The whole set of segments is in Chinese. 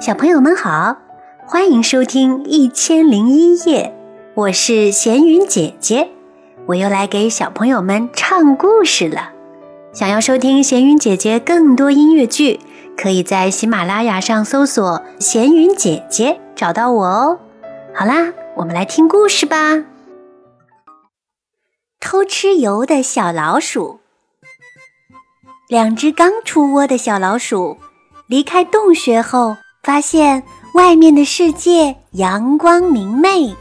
小朋友们好，欢迎收听《一千零一夜》，我是闲云姐姐，我又来给小朋友们唱故事了。想要收听闲云姐姐更多音乐剧，可以在喜马拉雅上搜索“闲云姐姐”找到我哦。好啦，我们来听故事吧。偷吃油的小老鼠，两只刚出窝的小老鼠离开洞穴后。发现外面的世界阳光明媚，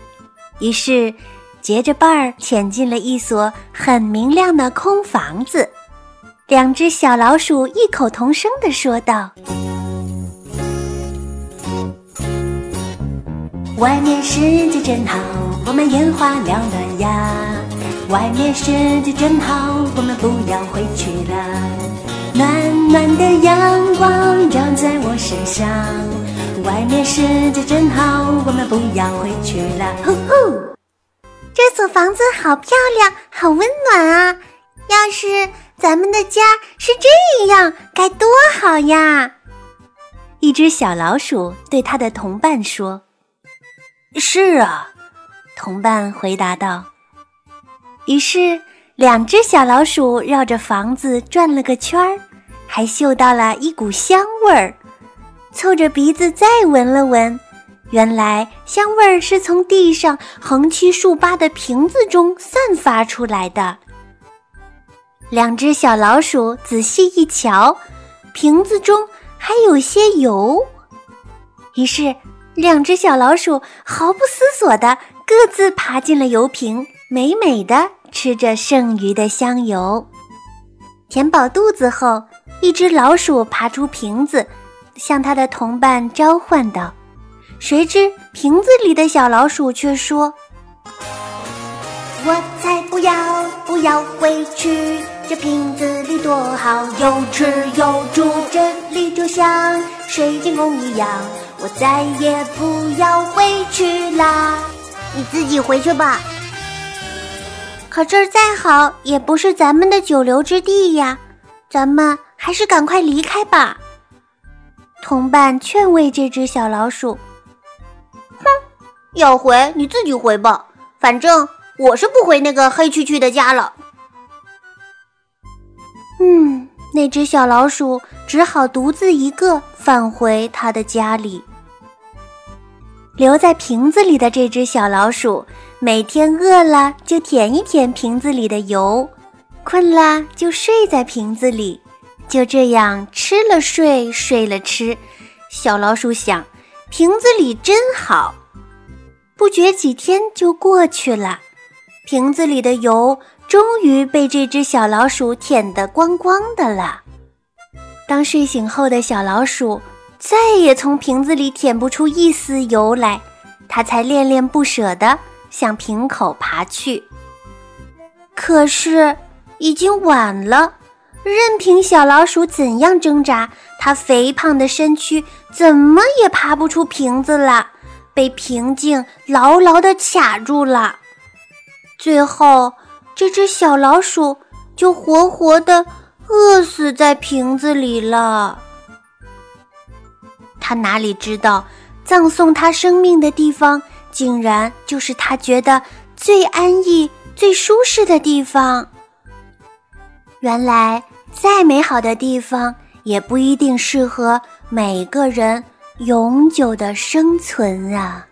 于是结着伴儿潜进了一所很明亮的空房子。两只小老鼠异口同声地说道：“外面世界真好，我们眼花缭乱呀！外面世界真好，我们不要回去了。”暖暖的阳光照在我身上，外面世界真好，我们不要回去了。呼呼，这所房子好漂亮，好温暖啊！要是咱们的家是这样，该多好呀！一只小老鼠对它的同伴说：“是啊。”同伴回答道。于是。两只小老鼠绕着房子转了个圈儿，还嗅到了一股香味儿，凑着鼻子再闻了闻，原来香味儿是从地上横七竖八的瓶子中散发出来的。两只小老鼠仔细一瞧，瓶子中还有些油，于是两只小老鼠毫不思索地各自爬进了油瓶，美美的。吃着剩余的香油，填饱肚子后，一只老鼠爬出瓶子，向它的同伴召唤道：“谁知瓶子里的小老鼠却说：‘我才不要，不要回去！这瓶子里多好，有吃有住，这里就像水晶宫一样。我再也不要回去啦！你自己回去吧。’”可这儿再好，也不是咱们的久留之地呀，咱们还是赶快离开吧。同伴劝慰这只小老鼠：“哼，要回你自己回吧，反正我是不回那个黑黢黢的家了。”嗯，那只小老鼠只好独自一个返回它的家里。留在瓶子里的这只小老鼠，每天饿了就舔一舔瓶子里的油，困了就睡在瓶子里，就这样吃了睡，睡了吃。小老鼠想，瓶子里真好。不觉几天就过去了，瓶子里的油终于被这只小老鼠舔得光光的了。当睡醒后的小老鼠。再也从瓶子里舔不出一丝油来，它才恋恋不舍地向瓶口爬去。可是已经晚了，任凭小老鼠怎样挣扎，它肥胖的身躯怎么也爬不出瓶子了，被瓶颈牢牢地卡住了。最后，这只小老鼠就活活地饿死在瓶子里了。他哪里知道，葬送他生命的地方，竟然就是他觉得最安逸、最舒适的地方。原来，再美好的地方，也不一定适合每个人永久的生存啊。